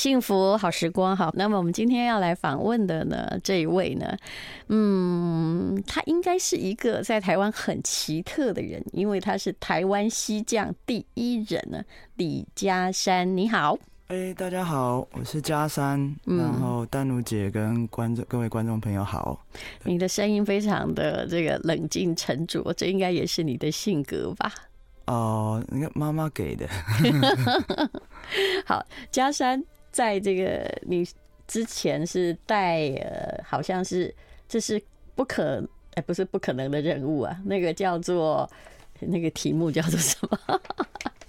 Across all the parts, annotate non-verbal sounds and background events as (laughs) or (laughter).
幸福好时光，好。那么我们今天要来访问的呢，这一位呢，嗯，他应该是一个在台湾很奇特的人，因为他是台湾西将第一人呢，李嘉山，你好。哎、欸，大家好，我是嘉山，嗯、然后丹如姐跟观众各位观众朋友好。你的声音非常的这个冷静沉着，这应该也是你的性格吧？哦，那个妈妈给的。(laughs) 好，佳珊在这个你之前是带呃，好像是这是不可哎，不是不可能的任务啊，那个叫做那个题目叫做什么？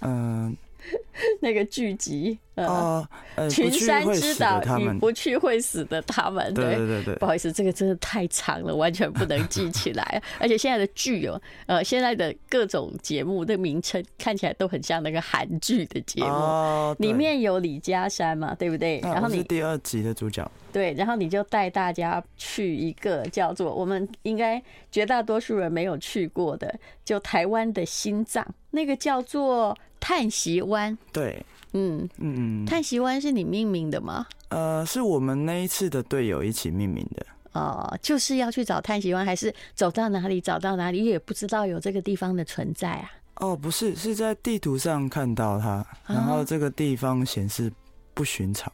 (laughs) 嗯。(laughs) 那个剧集，呃，(laughs) 群山之岛，你不去会死的他们。对对对对，不好意思，这个真的太长了，完全不能记起来。(laughs) 而且现在的剧哦，呃，现在的各种节目的名称看起来都很像那个韩剧的节目，里面有李佳山嘛，对不对？然后你是第二集的主角。对，然后你就带大家去一个叫做我们应该绝大多数人没有去过的，就台湾的心脏，那个叫做。叹息湾，对，嗯嗯嗯，叹息湾是你命名的吗？呃，是我们那一次的队友一起命名的。哦，就是要去找叹息湾，还是走到哪里找到哪里，也不知道有这个地方的存在啊？哦，不是，是在地图上看到它，然后这个地方显示不寻常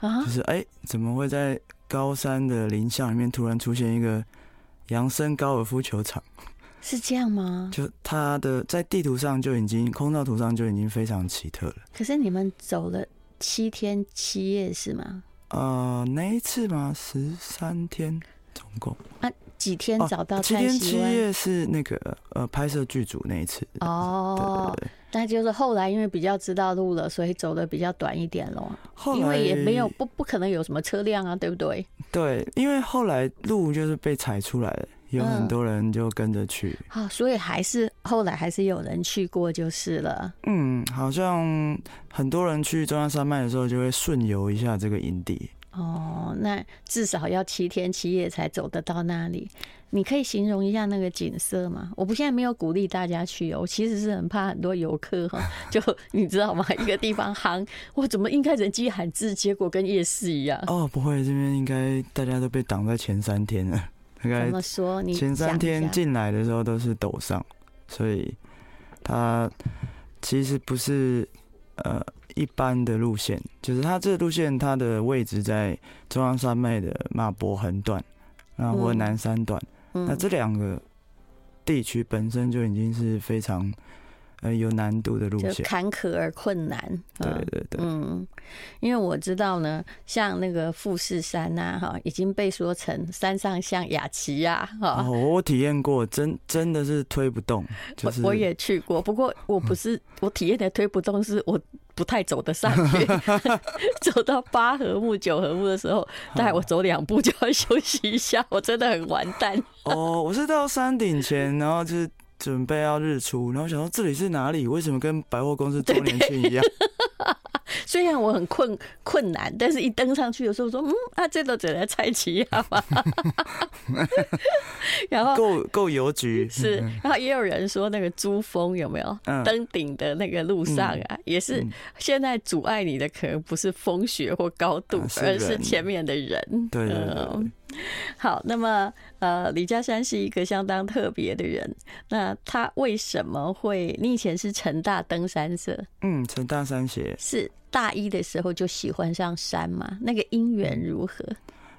啊，就是哎、欸，怎么会在高山的林巷里面突然出现一个扬升高尔夫球场？是这样吗？就它的在地图上就已经空照图上就已经非常奇特了。可是你们走了七天七夜是吗？呃，那一次吗？十三天总共。啊，几天找到？七天七夜是那个呃拍摄剧组那一次。哦，那就是后来因为比较知道路了，所以走的比较短一点咯。因为也没有不不可能有什么车辆啊，对不对？对，因为后来路就是被踩出来了。有很多人就跟着去，好、嗯，所以还是后来还是有人去过就是了。嗯，好像很多人去中央山脉的时候，就会顺游一下这个营地。哦，那至少要七天七夜才走得到那里。你可以形容一下那个景色吗？我不现在没有鼓励大家去游，我其实是很怕很多游客哈，(laughs) 就你知道吗？一个地方夯，我怎么应该人迹罕至，结果跟夜市一样。哦，不会，这边应该大家都被挡在前三天了。怎么说？你前三天进来的时候都是抖上，所以它其实不是呃一般的路线，就是它这个路线它的位置在中央山脉的马博横段，然后或南山段，那这两个地区本身就已经是非常。呃，有难度的路线，坎坷而困难。对对对，嗯，因为我知道呢，像那个富士山呐，哈，已经被说成山上像雅琪呀，哈。哦，我体验过，真真的是推不动。就是我我也去过，不过我不是我体验的推不动，是我不太走得上去。(laughs) (laughs) 走到八合目、九合目的时候，大概我走两步就要 (laughs) 休息一下，我真的很完蛋。哦，我是到山顶前，然后就是。准备要日出，然后想说这里是哪里？为什么跟百货公司 (laughs) 周年庆一样？(laughs) 虽然我很困困难，但是一登上去的时候说，嗯，啊，这都只能菜齐亚吧。(laughs) 然后够够邮局是，然后也有人说那个珠峰有没有？登顶的那个路上啊，也是现在阻碍你的可能不是风雪或高度，而是前面的人。对对对。(laughs) 好，那么呃，李嘉山是一个相当特别的人。那他为什么会？你以前是成大登山社，嗯，成大山协是大一的时候就喜欢上山嘛？那个因缘如何？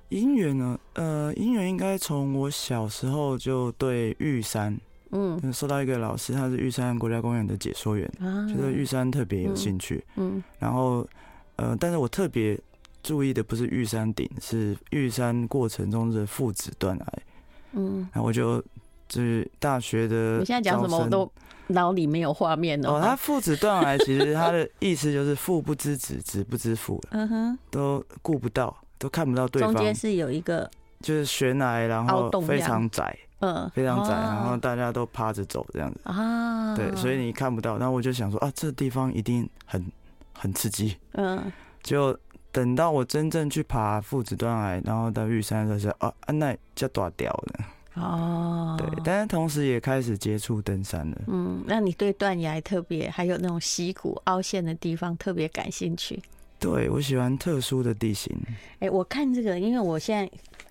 因缘呢？呃，因缘应该从我小时候就对玉山，嗯，受到一个老师，他是玉山国家公园的解说员，啊、觉得玉山特别有兴趣，嗯，嗯然后呃，但是我特别。注意的不是玉山顶，是玉山过程中的父子断崖。嗯，然后我就就是大学的。你现在讲什么我都脑里没有画面哦。他父子断崖其实他的意思就是父不知子，子不知父，嗯哼，都顾不到，都看不到对方。中间是有一个，就是悬崖，然后非常窄，嗯，非常窄，然后大家都趴着走这样子啊。对，所以你看不到。然后我就想说啊，这地方一定很很刺激。嗯，就。等到我真正去爬父子断崖，然后到玉山的时候，啊，那叫大吊的哦。对，但是同时也开始接触登山了。嗯，那你对断崖特别，还有那种溪谷凹陷的地方特别感兴趣？对，我喜欢特殊的地形。哎，我看这个，因为我现在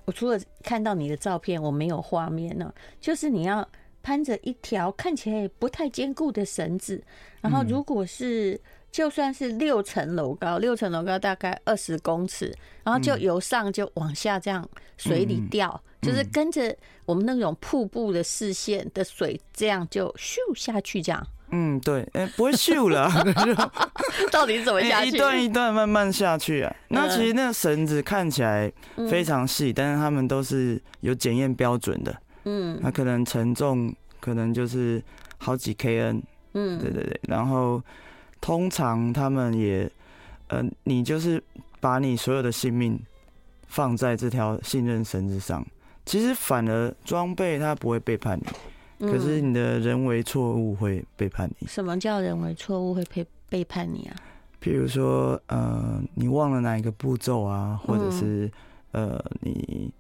我除了看到你的照片，我没有画面呢。就是你要攀着一条看起来不太坚固的绳子，然后如果是就算是六层楼高，六层楼高大概二十公尺，然后就由上就往下这样水里掉，就是跟着我们那种瀑布的视线的水这样就咻下去这样。嗯，对，哎、欸，不会秀了，到底怎么下去？一段一段慢慢下去啊。那其实那个绳子看起来非常细，但是他们都是有检验标准的。嗯，那可能承重可能就是好几 kN。嗯，对对对。然后通常他们也，呃，你就是把你所有的性命放在这条信任绳子上，其实反而装备它不会背叛你。可是你的人为错误会背叛你。什么叫人为错误会背背叛你啊？譬如说，呃，你忘了哪一个步骤啊，或者是呃，你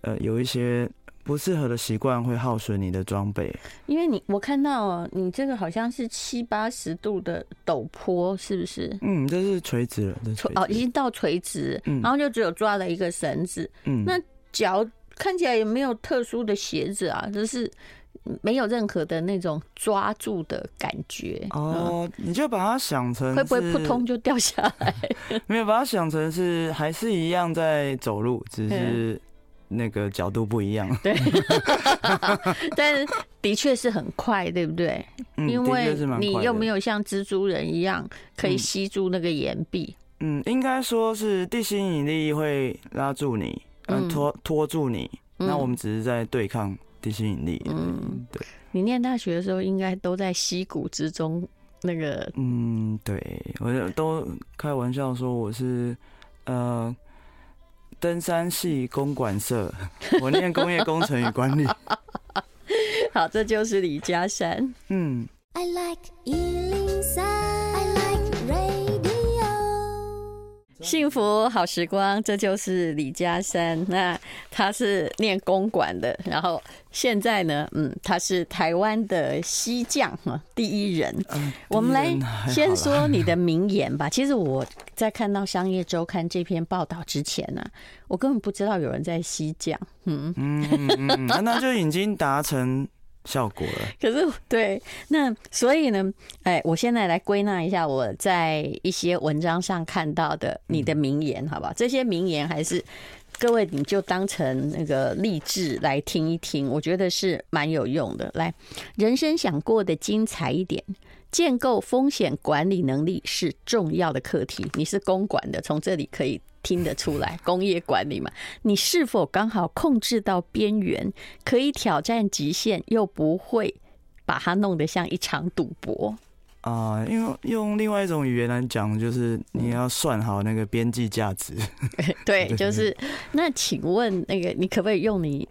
呃有一些不适合的习惯会耗损你的装备。因为你我看到你这个好像是七八十度的陡坡，是不是？嗯，这是垂直了，垂哦，已经到垂直，然后就只有抓了一个绳子。嗯，那脚看起来也没有特殊的鞋子啊，就是。没有任何的那种抓住的感觉哦，你就把它想成会不会扑通就掉下来？(laughs) 没有把它想成是还是一样在走路，只是那个角度不一样。(laughs) 对，(laughs) 但是的确是很快，对不对？因为你又没有像蜘蛛人一样可以吸住那个岩壁。嗯，应该说是地心引力会拉住你，嗯，拖拖住你。那我们只是在对抗。地心引力，嗯，对。你念大学的时候，应该都在溪谷之中，那个，嗯，对，我就都开玩笑说我是呃登山系公管社，(laughs) 我念工业工程与管理。(laughs) 好，这就是李嘉山，嗯。I like 幸福好时光，这就是李嘉山。那他是念公馆的，然后现在呢，嗯，他是台湾的溪降第一人。我们来先说你的名言吧。其实我在看到《商业周刊》这篇报道之前呢，我根本不知道有人在西匠。嗯嗯嗯，那就已经达成。效果了，可是对，那所以呢，哎，我现在来归纳一下我在一些文章上看到的你的名言，好不好？这些名言还是各位你就当成那个励志来听一听，我觉得是蛮有用的。来，人生想过得精彩一点，建构风险管理能力是重要的课题。你是公管的，从这里可以。听得出来，工业管理嘛，你是否刚好控制到边缘，可以挑战极限，又不会把它弄得像一场赌博啊？呃，用用另外一种语言来讲，就是你要算好那个边际价值。(laughs) 对，就是那，请问那个，你可不可以用你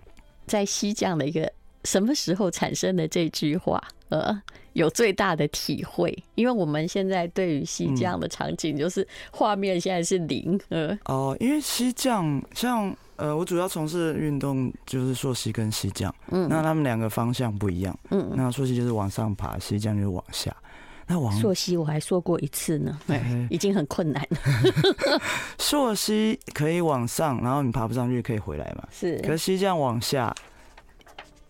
在西藏的一个什么时候产生的这句话？呃。有最大的体会，因为我们现在对于溪降的场景，就是画面现在是零。呃，哦，因为西降像呃，我主要从事的运动就是溯溪跟西降，嗯，那他们两个方向不一样，嗯，那溯溪就是往上爬，西降就是往下。那往溯溪我还说过一次呢，对，已经很困难了。(laughs) 溯溪可以往上，然后你爬不上去可以回来嘛？是，可是溪降往下。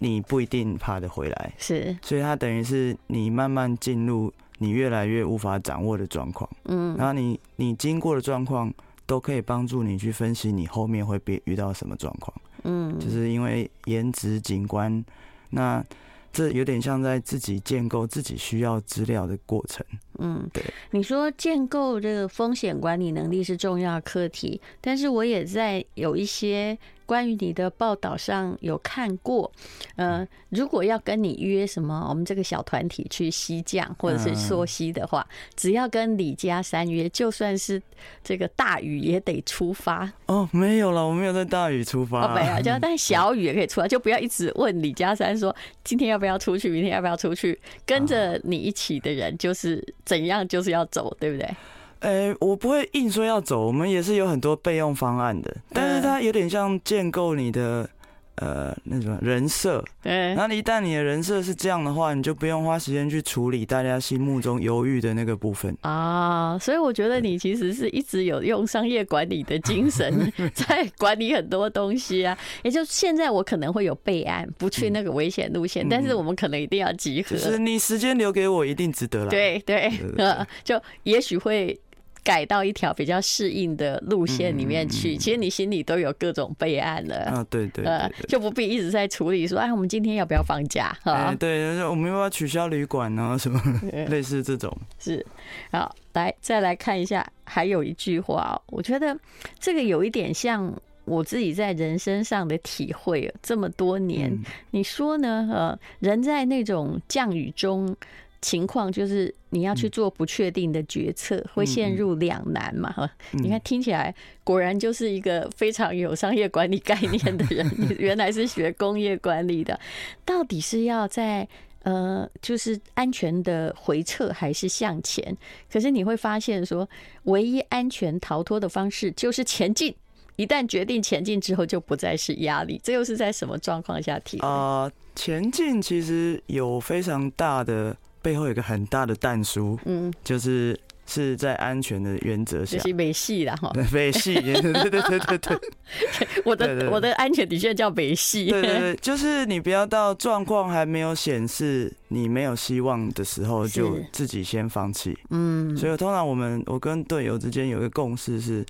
你不一定爬得回来，是，所以它等于是你慢慢进入你越来越无法掌握的状况，嗯，然后你你经过的状况都可以帮助你去分析你后面会被遇到什么状况，嗯，就是因为颜值景观，那这有点像在自己建构自己需要资料的过程，嗯，对。你说建构这个风险管理能力是重要课题，但是我也在有一些。关于你的报道上有看过，呃，如果要跟你约什么，我们这个小团体去西降或者是溯溪的话，只要跟李家山约，就算是这个大雨也得出发。哦，没有了，我没有在大雨出发。哦，没有，就但小雨也可以出发，就不要一直问李家山说今天要不要出去，明天要不要出去，跟着你一起的人就是怎样就是要走，对不对？诶、欸，我不会硬说要走，我们也是有很多备用方案的，但是它有点像建构你的呃，那什么人设，对，然后一旦你的人设是这样的话，你就不用花时间去处理大家心目中犹豫的那个部分啊。所以我觉得你其实是一直有用商业管理的精神 (laughs) 在管理很多东西啊。也就现在我可能会有备案，不去那个危险路线，但是我们可能一定要集合。就是你时间留给我，一定值得了。对对，呃，(laughs) 就也许会。改到一条比较适应的路线里面去，其实你心里都有各种备案了啊，对对，呃，就不必一直在处理说，哎，我们今天要不要放假？哈，对，我们要不要取消旅馆呢？什么 (laughs) 类似这种？是，好，来再来看一下，还有一句话，我觉得这个有一点像我自己在人生上的体会，这么多年，你说呢？呃，人在那种降雨中。情况就是你要去做不确定的决策，会陷入两难嘛？哈，你看听起来果然就是一个非常有商业管理概念的人。(laughs) 原来是学工业管理的，到底是要在呃，就是安全的回撤还是向前？可是你会发现说，唯一安全逃脱的方式就是前进。一旦决定前进之后，就不再是压力。这又是在什么状况下提？啊，前进其实有非常大的。背后有一个很大的蛋书，嗯，就是是在安全的原则下，就是美系啦哈，(laughs) 美系，对对对对对，(laughs) 我的我的安全的确叫美系，对对对，就是你不要到状况还没有显示你没有希望的时候，就自己先放弃，嗯，所以通常我们我跟队友之间有一个共识是，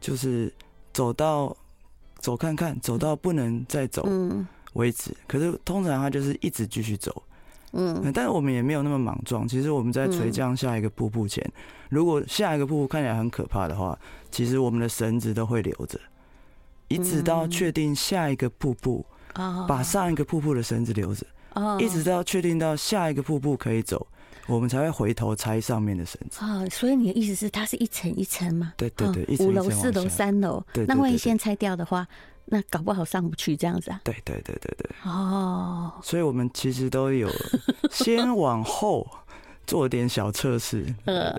就是走到走看看，走到不能再走为止，可是通常他就是一直继续走。嗯，但是我们也没有那么莽撞。其实我们在垂降下一个瀑布前，如果下一个瀑布看起来很可怕的话，其实我们的绳子都会留着，一直到确定下一个瀑布，把上一个瀑布的绳子留着，一直到确定到下一个瀑布可以走，我们才会回头拆上面的绳子。啊，所以你的意思是它是一层一层吗？对对对，五楼、四楼、三楼，那万一先拆掉的话？那搞不好上不去这样子啊？对对对对对。哦，所以我们其实都有先往后做点小测试。呃，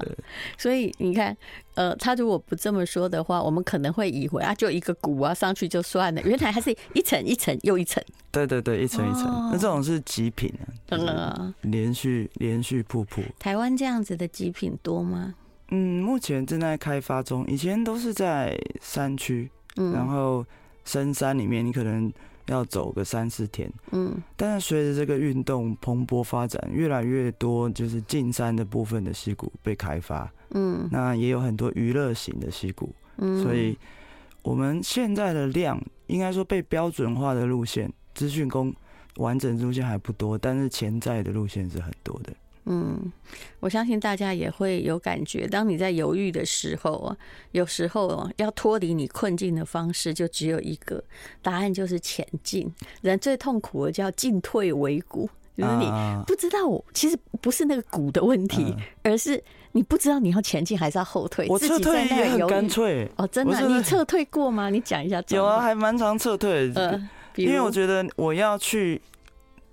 所以你看，呃，他如果不这么说的话，我们可能会以为啊，就一个鼓啊上去就算了，原来还是一层一层又一层。对对对，一层一层。那这种是极品啊，嗯，连续连续瀑布。台湾这样子的极品多吗？嗯，目前正在开发中，以前都是在山区，嗯然后。深山里面，你可能要走个三四天。嗯，但是随着这个运动蓬勃发展，越来越多就是进山的部分的溪谷被开发。嗯，那也有很多娱乐型的溪谷。嗯，所以我们现在的量，应该说被标准化的路线，资讯工完整路线还不多，但是潜在的路线是很多的。嗯，我相信大家也会有感觉。当你在犹豫的时候啊，有时候啊，要脱离你困境的方式就只有一个，答案就是前进。人最痛苦的叫进退维谷，就是你不知道，其实不是那个谷的问题，而是你不知道你要前进还是要后退。我撤退也很干脆哦，真的，你撤退过吗？你讲一下。有啊，还蛮常撤退。嗯，因为我觉得我要去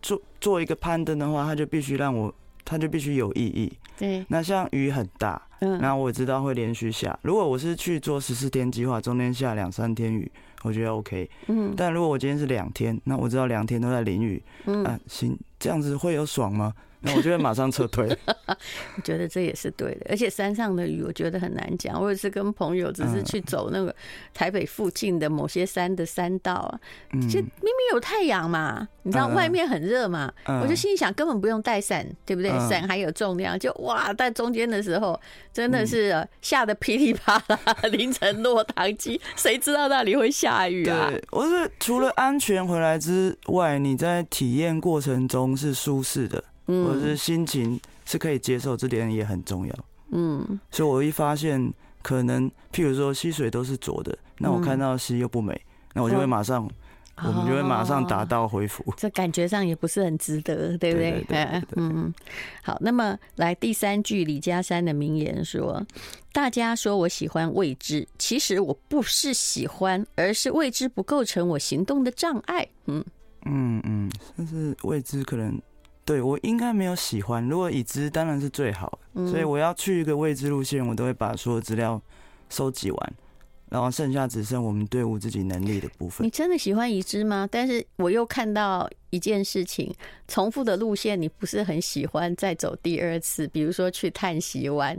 做做一个攀登的话，他就必须让我。它就必须有意义。对，那像雨很大，嗯，然后我知道会连续下。如果我是去做十四天计划，中间下两三天雨，我觉得 OK。嗯，但如果我今天是两天，那我知道两天都在淋雨，嗯，啊，行，这样子会有爽吗？那我就会马上撤退。(laughs) 我觉得这也是对的，而且山上的雨我觉得很难讲。我也是跟朋友只是去走那个台北附近的某些山的山道啊，就明明有太阳嘛，你知道外面很热嘛，我就心里想根本不用带伞，对不对？伞还有重量，就哇，在中间的时候真的是下得噼里啪啦，淋成落汤鸡，谁知道那里会下雨啊？对，我是除了安全回来之外，你在体验过程中是舒适的。或者是心情是可以接受，这点也很重要。嗯，所以我一发现，可能譬如说溪水都是浊的，那我看到溪又不美，那我就会马上，我们就会马上达到恢复。这感觉上也不是很值得，对不对？嗯，好。那么来第三句，李嘉山的名言说：“大家说我喜欢未知，其实我不是喜欢，而是未知不构成我行动的障碍。”嗯嗯嗯，但是未知可能。对，我应该没有喜欢，如果已知当然是最好，所以我要去一个未知路线，我都会把所有资料收集完，然后剩下只剩我们队伍自己能力的部分。你真的喜欢已知吗？但是我又看到一件事情，重复的路线你不是很喜欢再走第二次，比如说去叹息湾。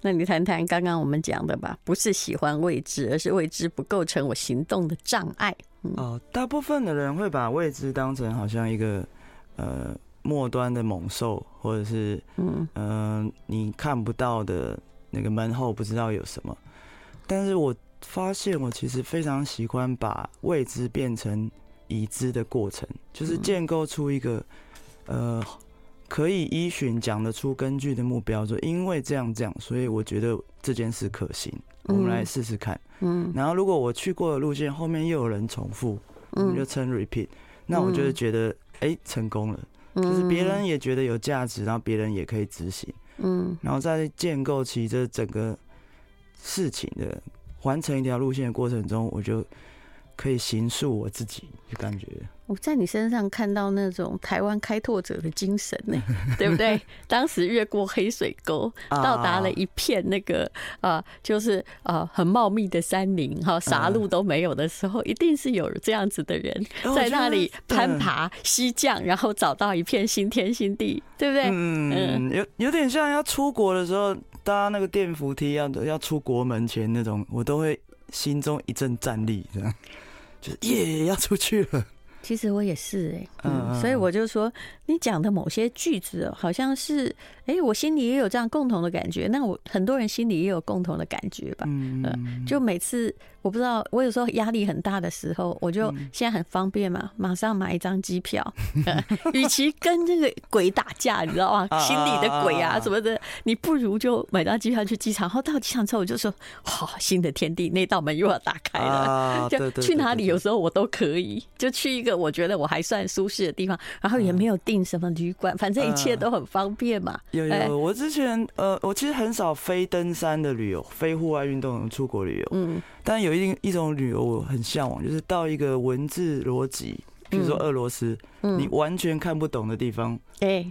那你谈谈刚刚我们讲的吧，不是喜欢未知，而是未知不构成我行动的障碍。嗯、哦，大部分的人会把未知当成好像一个呃。末端的猛兽，或者是嗯嗯、呃，你看不到的那个门后不知道有什么。但是我发现，我其实非常喜欢把未知变成已知的过程，就是建构出一个呃可以依循讲得出根据的目标，说因为这样这样，所以我觉得这件事可行，我们来试试看。嗯，然后如果我去过的路线后面又有人重复，我们就称 repeat，那我就觉得哎、欸、成功了。就是别人也觉得有价值，然后别人也可以执行，嗯，然后在建构起这整个事情的完成一条路线的过程中，我就可以形塑我自己，就感觉。我在你身上看到那种台湾开拓者的精神呢，(laughs) 对不对？当时越过黑水沟，到达了一片那个啊、呃，就是啊、呃、很茂密的山林哈，啥路都没有的时候，一定是有这样子的人在那里攀爬、西降，然后找到一片新天新地，对不对？嗯，有有点像要出国的时候搭那个电扶梯要要出国门前那种，我都会心中一阵战栗，这样就是耶要出去了。其实我也是哎、欸，嗯，所以我就说，你讲的某些句子，好像是，哎、欸，我心里也有这样共同的感觉。那我很多人心里也有共同的感觉吧，嗯，就每次我不知道，我有时候压力很大的时候，我就现在很方便嘛，马上买一张机票。(laughs) 与其跟这个鬼打架，你知道吗？心里的鬼啊什么的，你不如就买张机票去机场。然后到机场之后，我就说，好，新的天地，那道门又要打开了。(laughs) 就去哪里，有时候我都可以，就去一个。我觉得我还算舒适的地方，然后也没有订什么旅馆，反正一切都很方便嘛。有有，我之前呃，我其实很少非登山的旅游，非户外运动的出国旅游。嗯，但有一定一种旅游我很向往，就是到一个文字逻辑，比如说俄罗斯，嗯你完全看不懂的地方。哎，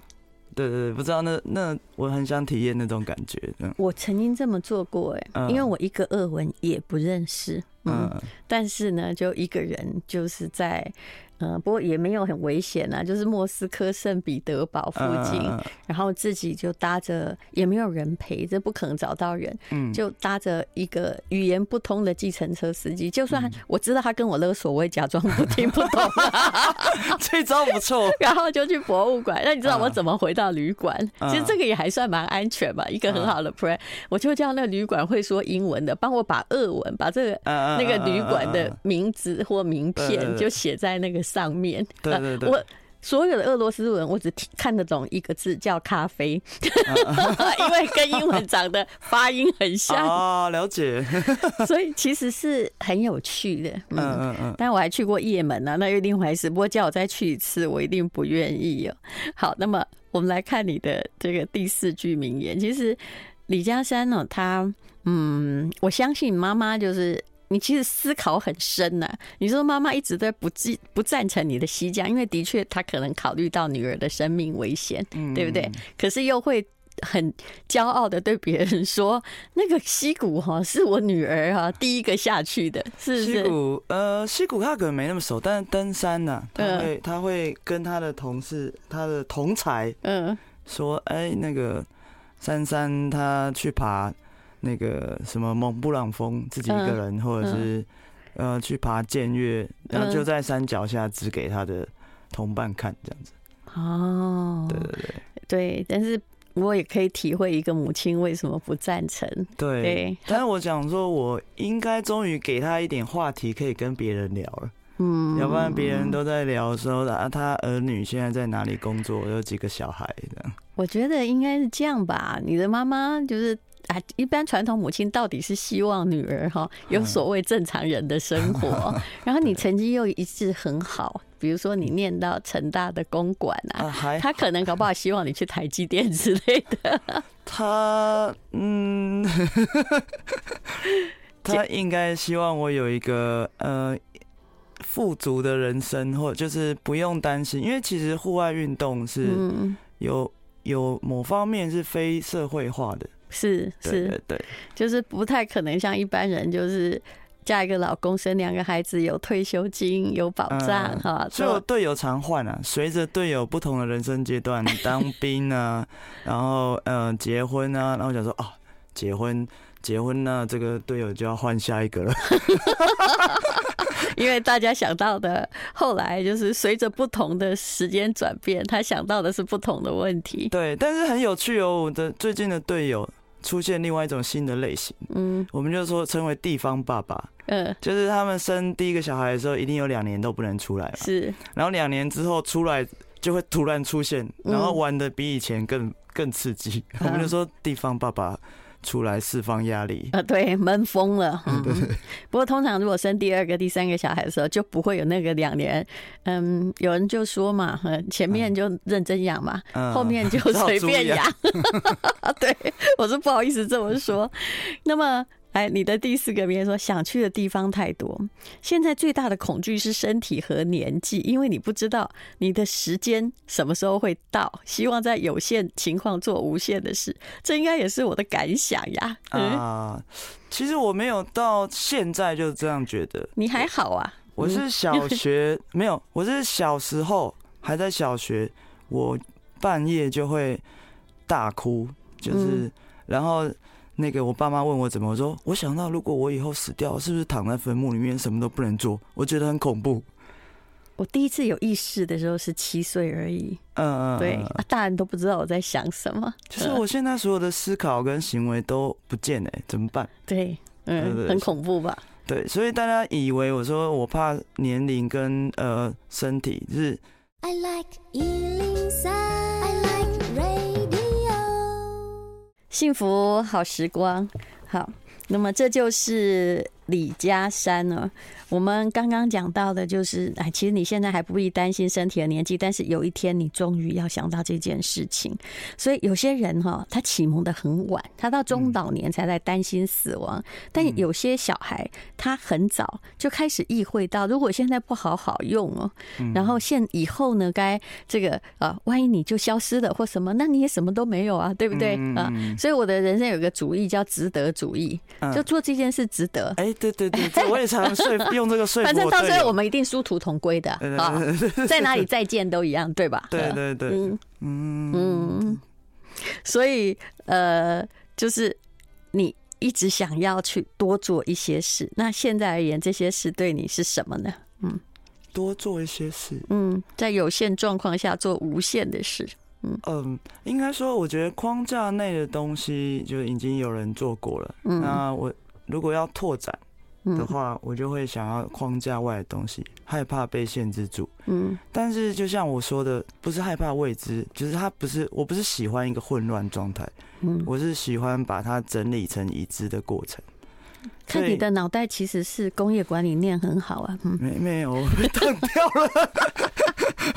对对对，不知道那那我很想体验那种感觉。我曾经这么做过，哎，因为我一个俄文也不认识，嗯，但是呢，就一个人就是在。嗯，不过也没有很危险啊，就是莫斯科圣彼得堡附近，然后自己就搭着，也没有人陪，这不可能找到人，嗯就搭着一个语言不通的计程车司机，就算我知道他跟我勒索，我也假装不听不懂，(laughs) 这招不错。(laughs) 然后就去博物馆，那你知道我怎么回到旅馆？其实这个也还算蛮安全吧，一个很好的 plan。我就叫那个旅馆会说英文的，帮我把俄文，把这个那个旅馆的名字或名片就写在那个。上面，对对对，我所有的俄罗斯文我只听看得懂一个字，叫咖啡，(laughs) 因为跟英文长得发音很像啊，(laughs) 了解。(laughs) 所以其实是很有趣的，嗯嗯嗯。但我还去过叶门呢，那又另一回事。不过叫我再去一次，我一定不愿意哦。好，那么我们来看你的这个第四句名言。其实李嘉山呢，他嗯，我相信妈妈就是。你其实思考很深呐、啊。你说妈妈一直都不赞不赞成你的西降，因为的确她可能考虑到女儿的生命危险，对不对？可是又会很骄傲的对别人说，那个溪谷哈是我女儿哈第一个下去的，是不是？溪谷呃，溪谷他可能没那么熟，但是登山呢、啊，他会他会跟他的同事、他的同才嗯说，哎，那个珊珊她去爬。那个什么蒙布朗峰，自己一个人，或者是呃去爬剑岳，然后就在山脚下指给他的同伴看，这样子。哦，对对对对，但是我也可以体会一个母亲为什么不赞成。对，对但是我想说，我应该终于给他一点话题可以跟别人聊了。嗯，要不然别人都在聊的时候啊，他儿女现在在哪里工作，有几个小孩这样。我觉得应该是这样吧，你的妈妈就是。啊，一般传统母亲到底是希望女儿哈有所谓正常人的生活，(laughs) 然后你成绩又一直很好，比如说你念到成大的公馆啊，他可能搞不好希望你去台积电之类的。(laughs) 他嗯，他应该希望我有一个呃富足的人生，或就是不用担心，因为其实户外运动是有。有某方面是非社会化的，是是，对，对，就是不太可能像一般人，就是嫁一个老公，生两个孩子，有退休金，有保障哈。所以我队友常换啊，随着队友不同的人生阶段，当兵啊，然后呃结婚啊，(laughs) 然后想说哦，结婚结婚呢这个队友就要换下一个了。(laughs) 因为大家想到的，后来就是随着不同的时间转变，他想到的是不同的问题。对，但是很有趣哦，我的最近的队友出现另外一种新的类型，嗯，我们就说称为地方爸爸，嗯，就是他们生第一个小孩的时候，一定有两年都不能出来嘛，是，然后两年之后出来就会突然出现，然后玩的比以前更更刺激，我们就说地方爸爸。出来释放压力啊，对，闷疯了。嗯，不过通常如果生第二个、第三个小孩的时候，就不会有那个两年。嗯，有人就说嘛，前面就认真养嘛，(laughs) 后面就 (laughs) 随便养。(laughs) 对，我是不好意思这么说。那么。哎，你的第四个名言说，想去的地方太多，现在最大的恐惧是身体和年纪，因为你不知道你的时间什么时候会到。希望在有限情况做无限的事，这应该也是我的感想呀。啊、呃，其实我没有到现在就这样觉得。你还好啊？我是小学 (laughs) 没有，我是小时候还在小学，我半夜就会大哭，就是然后。那个我爸妈问我怎么，我说我想到如果我以后死掉，是不是躺在坟墓里面什么都不能做？我觉得很恐怖。我第一次有意识的时候是七岁而已。嗯嗯，对啊，大人都不知道我在想什么。就是我现在所有的思考跟行为都不见哎，怎么办？对，嗯，很恐怖吧？对，所以大家以为我说我怕年龄跟呃身体是。I like 幸福好时光，好，那么这就是李家山呢。我们刚刚讲到的就是，哎，其实你现在还不必担心身体的年纪，但是有一天你终于要想到这件事情。所以有些人哈，他启蒙的很晚，他到中老年才在担心死亡。但有些小孩他很早就开始意会到，如果现在不好好用哦，然后现以后呢，该这个啊，万一你就消失了或什么，那你也什么都没有啊，对不对啊？所以我的人生有个主义叫值得主义，就做这件事值得。哎，对对对，我也常说服。用这个说服，反正到最后我们一定殊途同归的啊，在哪里再见都一样，对吧？对对对，嗯嗯嗯，所以呃，就是你一直想要去多做一些事，那现在而言，这些事对你是什么呢？嗯，多做一些事，嗯，在有限状况下做无限的事，嗯嗯，应该说，我觉得框架内的东西就已经有人做过了，嗯，那我如果要拓展。的话，我就会想要框架外的东西，害怕被限制住。嗯，但是就像我说的，不是害怕未知，就是它不是，我不是喜欢一个混乱状态。嗯，我是喜欢把它整理成已知的过程。看你的脑袋其实是工业管理念很好啊。嗯，没没有，我被断掉了。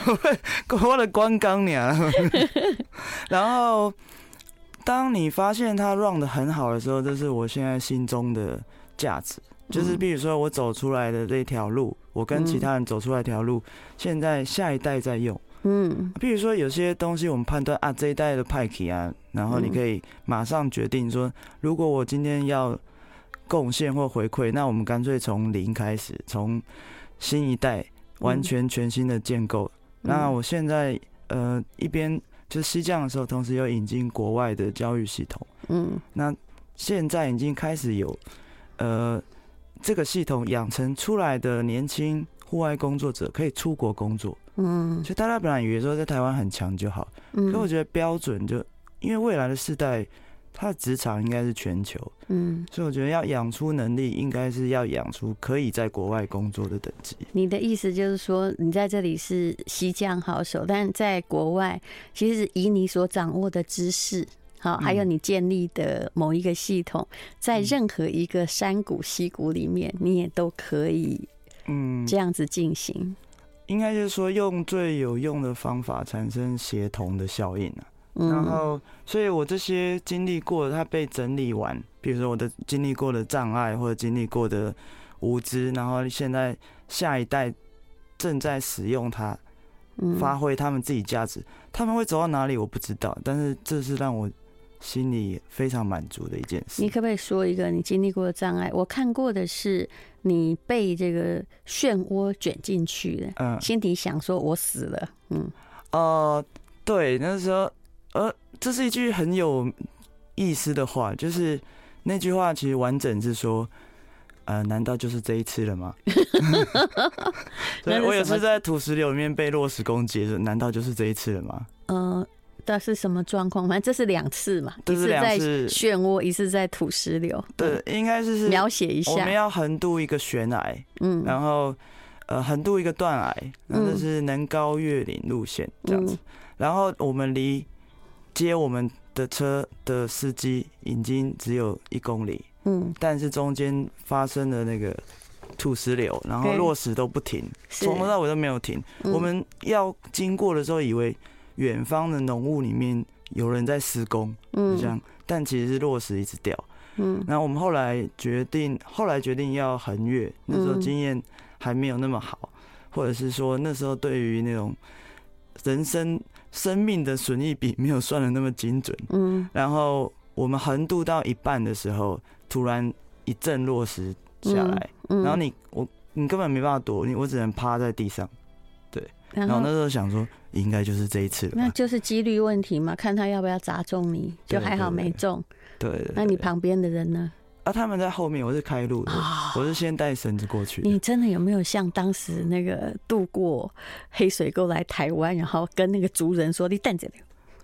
我被我的光刚娘。(laughs) 然后，当你发现它 run 得很好的时候，这是我现在心中的价值。就是，比如说我走出来的这条路，我跟其他人走出来条路，现在下一代在用。嗯，比如说有些东西我们判断啊，这一代的派系啊，然后你可以马上决定说，如果我今天要贡献或回馈，那我们干脆从零开始，从新一代完全全新的建构。那我现在呃一边就是西降的时候，同时又引进国外的教育系统。嗯，那现在已经开始有呃。这个系统养成出来的年轻户外工作者可以出国工作，嗯，所以大家本来以为说在台湾很强就好，嗯，可我觉得标准就因为未来的世代，他的职场应该是全球，嗯，所以我觉得要养出能力，应该是要养出可以在国外工作的等级。你的意思就是说，你在这里是西将好手，但在国外，其实以你所掌握的知识。好，还有你建立的某一个系统，在任何一个山谷、溪谷里面，你也都可以，嗯，这样子进行。应该就是说，用最有用的方法产生协同的效应啊。然后，所以我这些经历过的，它被整理完，比如说我的经历过的障碍或者经历过的无知，然后现在下一代正在使用它。发挥他们自己价值。嗯、他们会走到哪里，我不知道，但是这是让我心里非常满足的一件事。你可不可以说一个你经历过的障碍？我看过的是你被这个漩涡卷进去的，嗯，心底想说我死了，嗯，哦、呃，对，那时候，呃，这是一句很有意思的话，就是那句话其实完整是说。呃，难道就是这一次了吗？(laughs) 对，我也是在土石流里面被落石攻击，难道就是这一次了吗？呃，这是什么状况？反正这是两次嘛，这是两次漩涡，一次在土石流。对，应该是是描写一下。我们要横渡一个悬崖，嗯，然后呃横渡一个断崖，那就是能高越岭路线这样子。然后我们离接我们的车的司机已经只有一公里。嗯，但是中间发生了那个土石流，然后落石都不停，从头到尾都没有停。我们要经过的时候，以为远方的浓雾里面有人在施工，嗯，这样，但其实是落石一直掉。嗯，然后我们后来决定，后来决定要横越，那时候经验还没有那么好，或者是说那时候对于那种人生生命的损益比没有算的那么精准。嗯，然后我们横渡到一半的时候。突然一阵落石下来，嗯然后你我你根本没办法躲，你我只能趴在地上。对，然后那时候想说，应该就是这一次了，那就是几率问题嘛，看他要不要砸中你，就还好没中。对，那你旁边的人呢？啊，他们在后面，我是开路的，我是先带绳子过去。你真的有没有像当时那个渡过黑水沟来台湾，然后跟那个族人说，你等着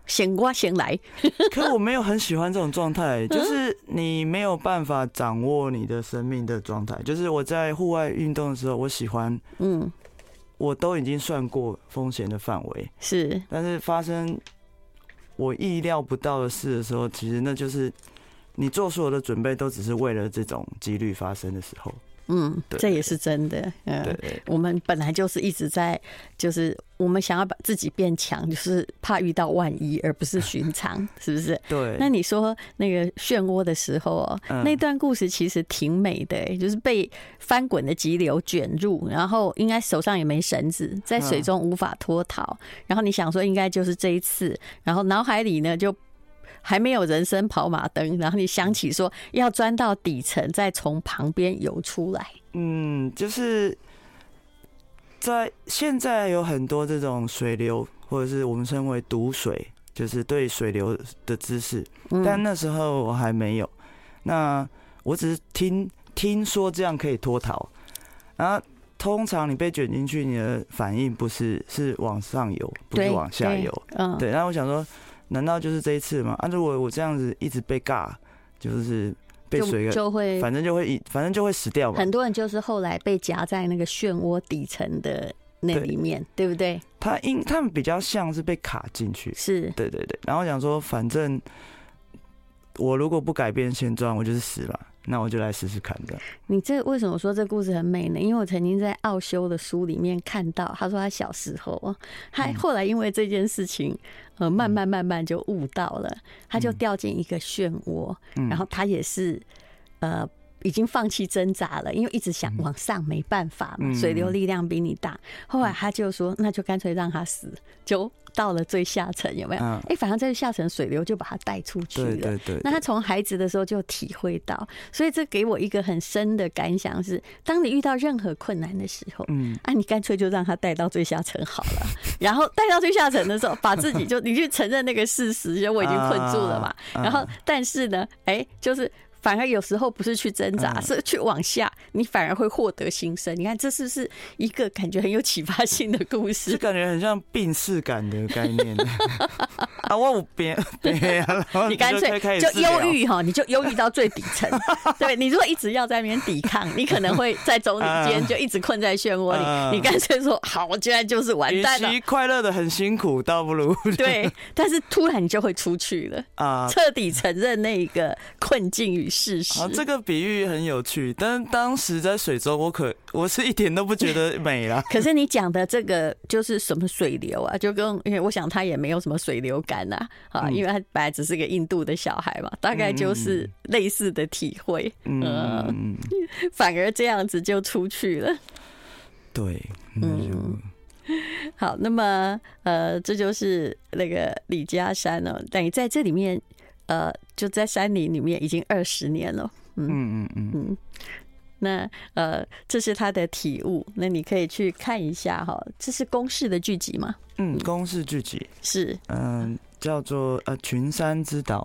先我先来，(laughs) 可我没有很喜欢这种状态，就是你没有办法掌握你的生命的状态。就是我在户外运动的时候，我喜欢，嗯，我都已经算过风险的范围，是，但是发生我意料不到的事的时候，其实那就是你做所有的准备，都只是为了这种几率发生的时候。嗯，这也是真的。嗯，我们本来就是一直在，就是我们想要把自己变强，就是怕遇到万一，而不是寻常，(laughs) 是不是？对。那你说那个漩涡的时候哦，那段故事其实挺美的，就是被翻滚的急流卷入，然后应该手上也没绳子，在水中无法脱逃。然后你想说应该就是这一次，然后脑海里呢就。还没有人生跑马灯，然后你想起说要钻到底层，再从旁边游出来。嗯，就是在现在有很多这种水流，或者是我们称为读水，就是对水流的知识。但那时候我还没有，那我只是听听说这样可以脱逃。然后通常你被卷进去，你的反应不是是往上游，不是往下游。嗯，对。然后我想说。难道就是这一次吗？啊，如果我这样子一直被尬，就是被水就，就会，反正就会，反正就会死掉嘛。很多人就是后来被夹在那个漩涡底层的那里面，对，对不对？他因他们比较像是被卡进去，是对对对。然后想说，反正我如果不改变现状，我就是死了。那我就来试试看的。你这为什么说这故事很美呢？因为我曾经在奥修的书里面看到，他说他小时候，他后来因为这件事情，呃，慢慢慢慢就悟到了，他就掉进一个漩涡，然后他也是，呃。已经放弃挣扎了，因为一直想往上，没办法嘛，水流力量比你大。后来他就说，那就干脆让他死，就到了最下层，有没有？哎，反正这个下层水流就把他带出去了。对对对。那他从孩子的时候就体会到，所以这给我一个很深的感想是：当你遇到任何困难的时候，嗯，啊，你干脆就让他带到最下层好了。(laughs) 然后带到最下层的时候，把自己就你去承认那个事实，就我已经困住了嘛。(laughs) 然后，但是呢，哎，就是。反而有时候不是去挣扎，是去往下，你反而会获得新生。你看，这是不是一个感觉很有启发性的故事？感觉很像病逝感的概念。(laughs) 啊，我有病，你干脆就忧郁哈，你就忧郁到最底层。(laughs) 对，你如果一直要在那边抵抗，你可能会在中间 (laughs) 就一直困在漩涡里。你干脆说好，我现在就是完蛋了。快乐的很辛苦，倒不如对。但是突然你就会出去了啊，彻底承认那个困境与。事实啊，这个比喻很有趣，但当时在水中，我可我是一点都不觉得美啦。(laughs) 可是你讲的这个就是什么水流啊？就跟因为我想他也没有什么水流感啊，啊，因为他本来只是个印度的小孩嘛，大概就是类似的体会。嗯，反而这样子就出去了。对，嗯。好，那么呃，这就是那个李嘉山哦，等于在这里面，呃，就在山林里面已经二十年了。嗯嗯嗯嗯。那呃，这是他的体悟，那你可以去看一下哈。这是公式的剧集吗？嗯，公式剧集是，嗯，叫做呃《群山之岛》，